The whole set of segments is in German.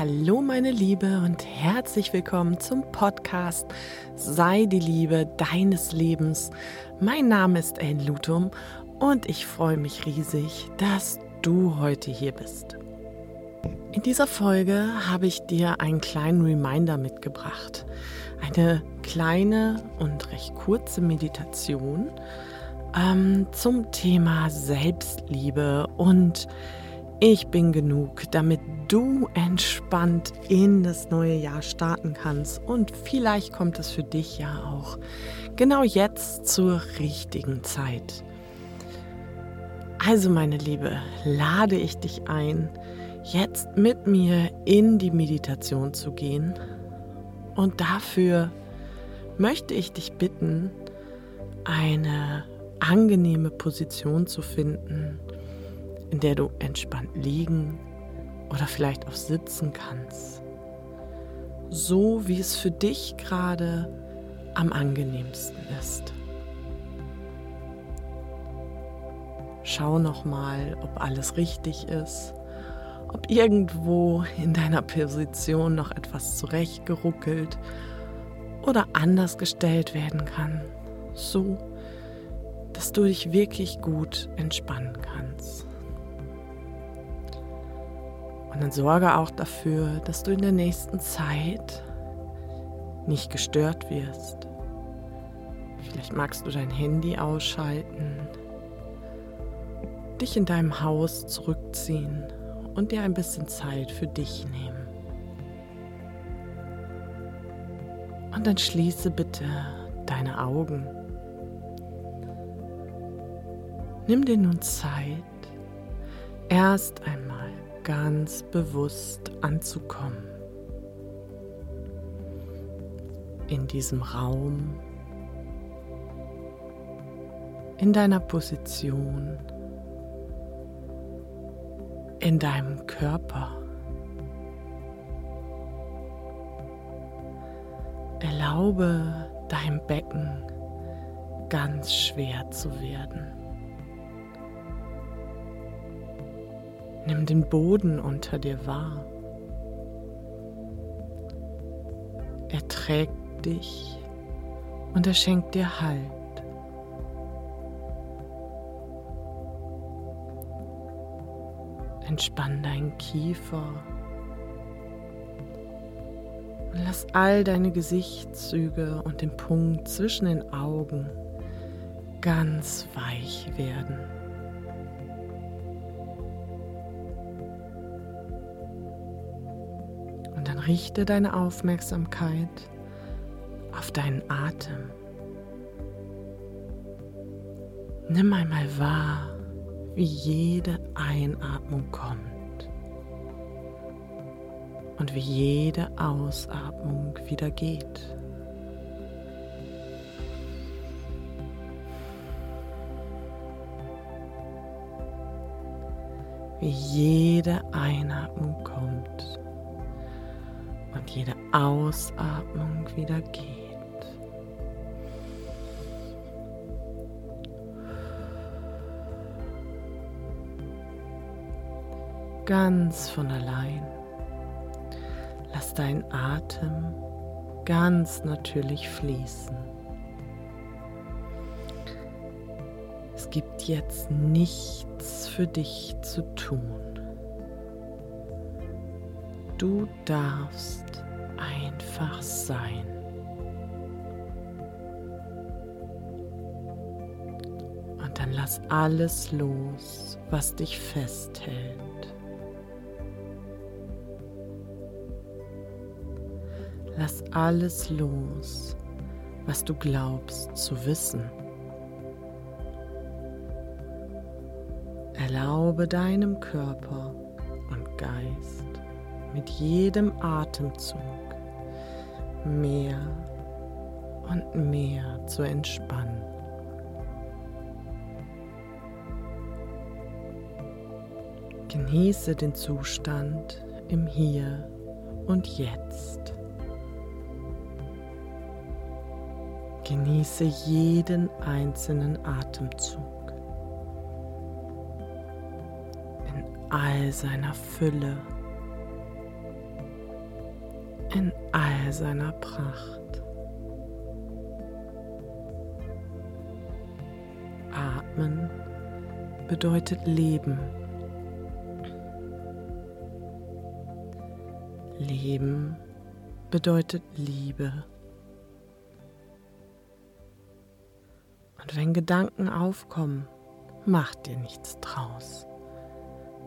Hallo meine Liebe und herzlich willkommen zum Podcast Sei die Liebe deines Lebens. Mein Name ist Ellen Lutum und ich freue mich riesig, dass du heute hier bist. In dieser Folge habe ich dir einen kleinen Reminder mitgebracht. Eine kleine und recht kurze Meditation ähm, zum Thema Selbstliebe und ich bin genug, damit du entspannt in das neue Jahr starten kannst. Und vielleicht kommt es für dich ja auch genau jetzt zur richtigen Zeit. Also meine Liebe, lade ich dich ein, jetzt mit mir in die Meditation zu gehen. Und dafür möchte ich dich bitten, eine angenehme Position zu finden, in der du entspannt liegen oder vielleicht auch sitzen kannst. So wie es für dich gerade am angenehmsten ist. Schau nochmal, ob alles richtig ist, ob irgendwo in deiner Position noch etwas zurechtgeruckelt oder anders gestellt werden kann, so dass du dich wirklich gut entspannen kannst. Und dann sorge auch dafür, dass du in der nächsten Zeit nicht gestört wirst. Vielleicht magst du dein Handy ausschalten, dich in deinem Haus zurückziehen und dir ein bisschen Zeit für dich nehmen. Und dann schließe bitte deine Augen. Nimm dir nun Zeit, erst einmal ganz bewusst anzukommen. In diesem Raum, in deiner Position, in deinem Körper. Erlaube deinem Becken ganz schwer zu werden. Nimm den Boden unter dir wahr. Er trägt dich und er schenkt dir Halt. Entspann deinen Kiefer und lass all deine Gesichtszüge und den Punkt zwischen den Augen ganz weich werden. Richte deine Aufmerksamkeit auf deinen Atem. Nimm einmal wahr, wie jede Einatmung kommt und wie jede Ausatmung wieder geht. Wie jede Einatmung und jede Ausatmung wieder geht. Ganz von allein. Lass deinen Atem ganz natürlich fließen. Es gibt jetzt nichts für dich zu tun. Du darfst einfach sein. Und dann lass alles los, was dich festhält. Lass alles los, was du glaubst zu wissen. Erlaube deinem Körper und Geist mit jedem Atemzug mehr und mehr zu entspannen. Genieße den Zustand im Hier und Jetzt. Genieße jeden einzelnen Atemzug in all seiner Fülle all seiner Pracht. Atmen bedeutet Leben. Leben bedeutet Liebe. Und wenn Gedanken aufkommen, mach dir nichts draus.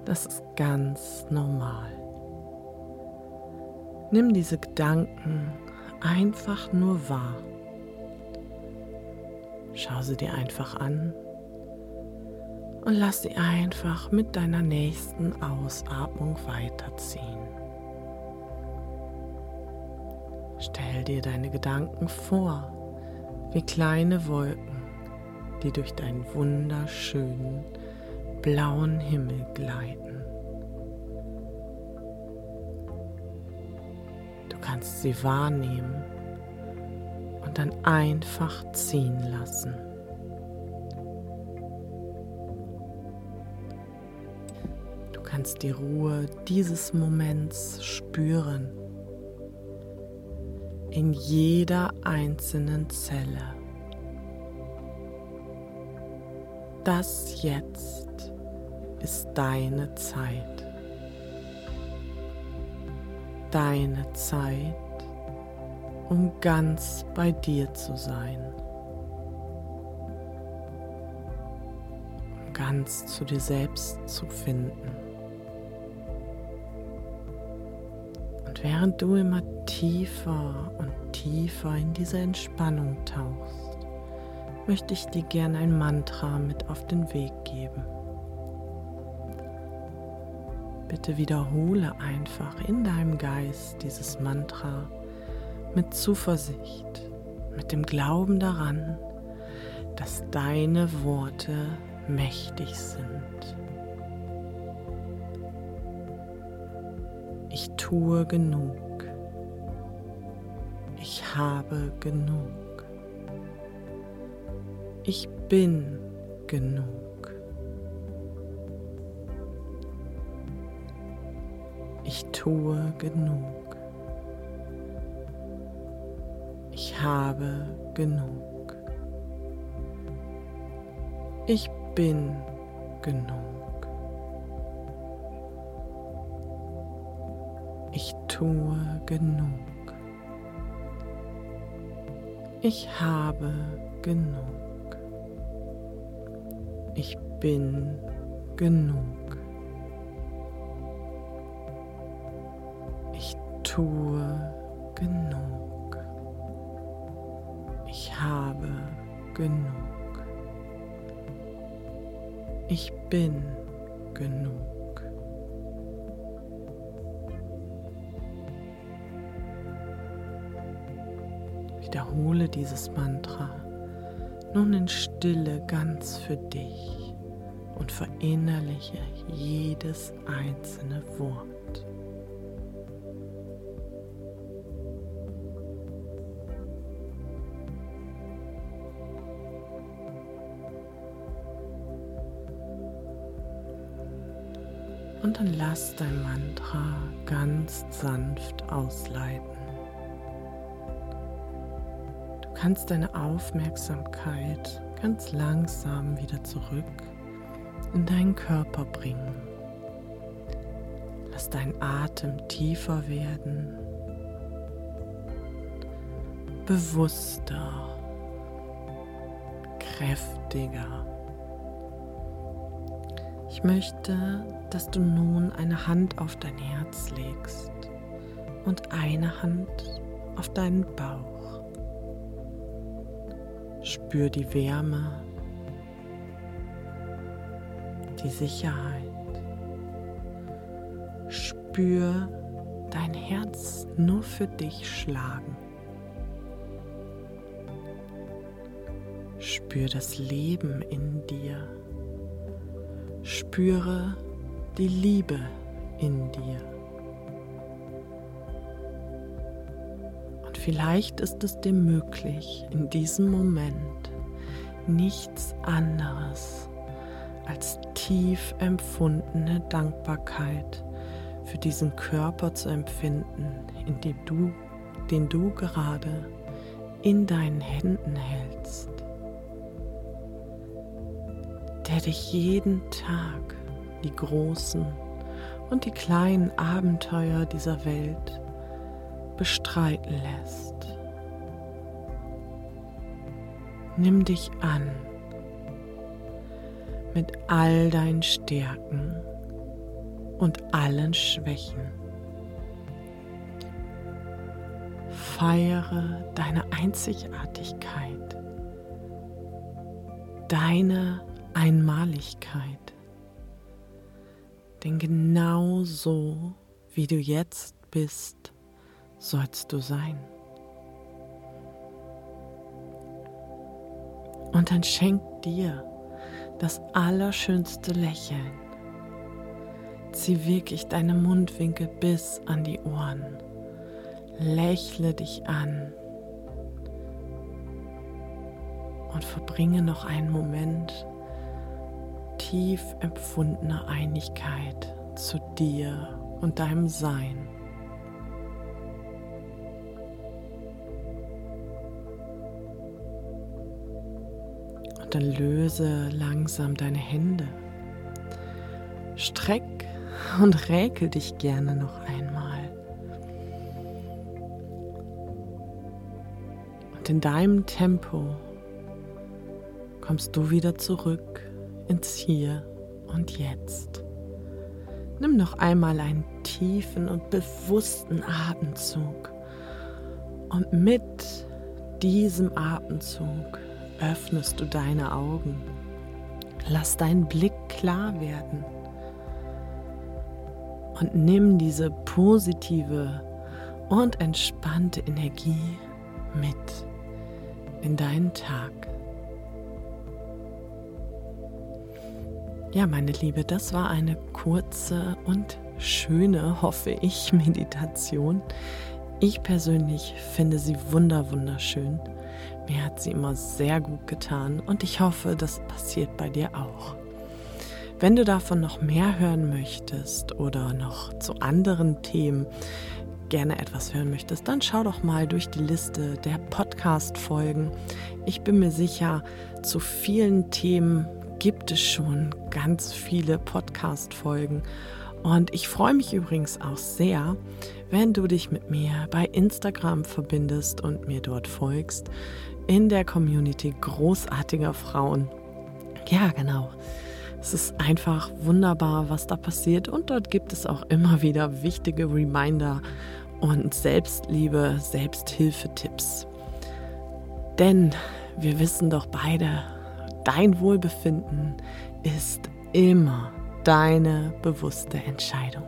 Das ist ganz normal. Nimm diese Gedanken einfach nur wahr. Schau sie dir einfach an und lass sie einfach mit deiner nächsten Ausatmung weiterziehen. Stell dir deine Gedanken vor wie kleine Wolken, die durch deinen wunderschönen blauen Himmel gleiten. Kannst sie wahrnehmen und dann einfach ziehen lassen. Du kannst die Ruhe dieses Moments spüren in jeder einzelnen Zelle. Das jetzt ist deine Zeit. Deine Zeit, um ganz bei dir zu sein. Um ganz zu dir selbst zu finden. Und während du immer tiefer und tiefer in diese Entspannung tauchst, möchte ich dir gerne ein Mantra mit auf den Weg geben. Bitte wiederhole einfach in deinem Geist dieses Mantra mit Zuversicht, mit dem Glauben daran, dass deine Worte mächtig sind. Ich tue genug. Ich habe genug. Ich bin genug. Ich tue genug. Ich habe genug. Ich bin genug. Ich tue genug. Ich habe genug. Ich bin genug. Tue genug. Ich habe genug. Ich bin genug. Wiederhole dieses Mantra nun in Stille ganz für dich und verinnerliche jedes einzelne Wort. Dann lass dein Mantra ganz sanft ausleiten kannst deine Aufmerksamkeit ganz langsam wieder zurück in deinen Körper bringen. Lass deinen Atem tiefer werden, bewusster, kräftiger. Ich möchte, dass du nun eine Hand auf dein Herz legst und eine Hand auf deinen Bauch. Spür die Wärme, die Sicherheit. Spür dein Herz nur für dich schlagen. Spür das Leben in dir. Spüre die Liebe in dir. Vielleicht ist es dir möglich, in diesem Moment nichts anderes als tief empfundene Dankbarkeit für diesen Körper zu empfinden, in dem du, den du gerade in deinen Händen hältst, der dich jeden Tag die großen und die kleinen Abenteuer dieser Welt bestreiten lässt. Nimm dich an mit all deinen Stärken und allen Schwächen. Feiere deine Einzigartigkeit, deine Einmaligkeit. Denn genau so, wie du jetzt bist, sollst du sein. Und dann schenk dir das allerschönste Lächeln. Zieh wirklich deine Mundwinkel bis an die Ohren. Lächle dich an und verbringe noch einen Moment tief empfundener Einigkeit zu dir und deinem Sein. dann löse langsam deine Hände. Streck und räkel dich gerne noch einmal. Und in deinem Tempo kommst du wieder zurück ins Hier und Jetzt. Nimm noch einmal einen tiefen und bewussten Atemzug. Und mit diesem Atemzug öffnest du deine Augen. Lass deinen Blick klar werden. Und nimm diese positive und entspannte Energie mit in deinen Tag. Ja, meine Liebe, das war eine kurze und schöne, hoffe ich, Meditation. Ich persönlich finde sie wunder wunderschön. Mir hat sie immer sehr gut getan und ich hoffe, das passiert bei dir auch. Wenn du davon noch mehr hören möchtest oder noch zu anderen Themen gerne etwas hören möchtest, dann schau doch mal durch die Liste der Podcast-Folgen. Ich bin mir sicher, zu vielen Themen gibt es schon ganz viele Podcast-Folgen. Und ich freue mich übrigens auch sehr, wenn du dich mit mir bei Instagram verbindest und mir dort folgst in der Community großartiger Frauen. Ja, genau. Es ist einfach wunderbar, was da passiert und dort gibt es auch immer wieder wichtige Reminder und Selbstliebe, Selbsthilfetipps. Denn wir wissen doch beide, dein Wohlbefinden ist immer deine bewusste Entscheidung.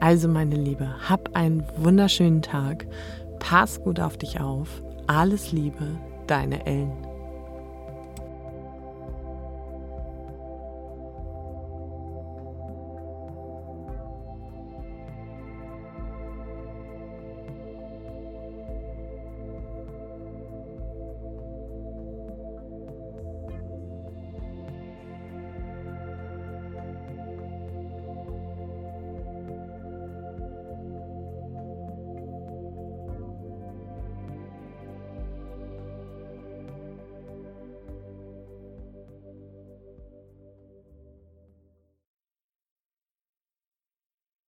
Also meine Liebe, hab einen wunderschönen Tag, pass gut auf dich auf alles Liebe, deine Ellen.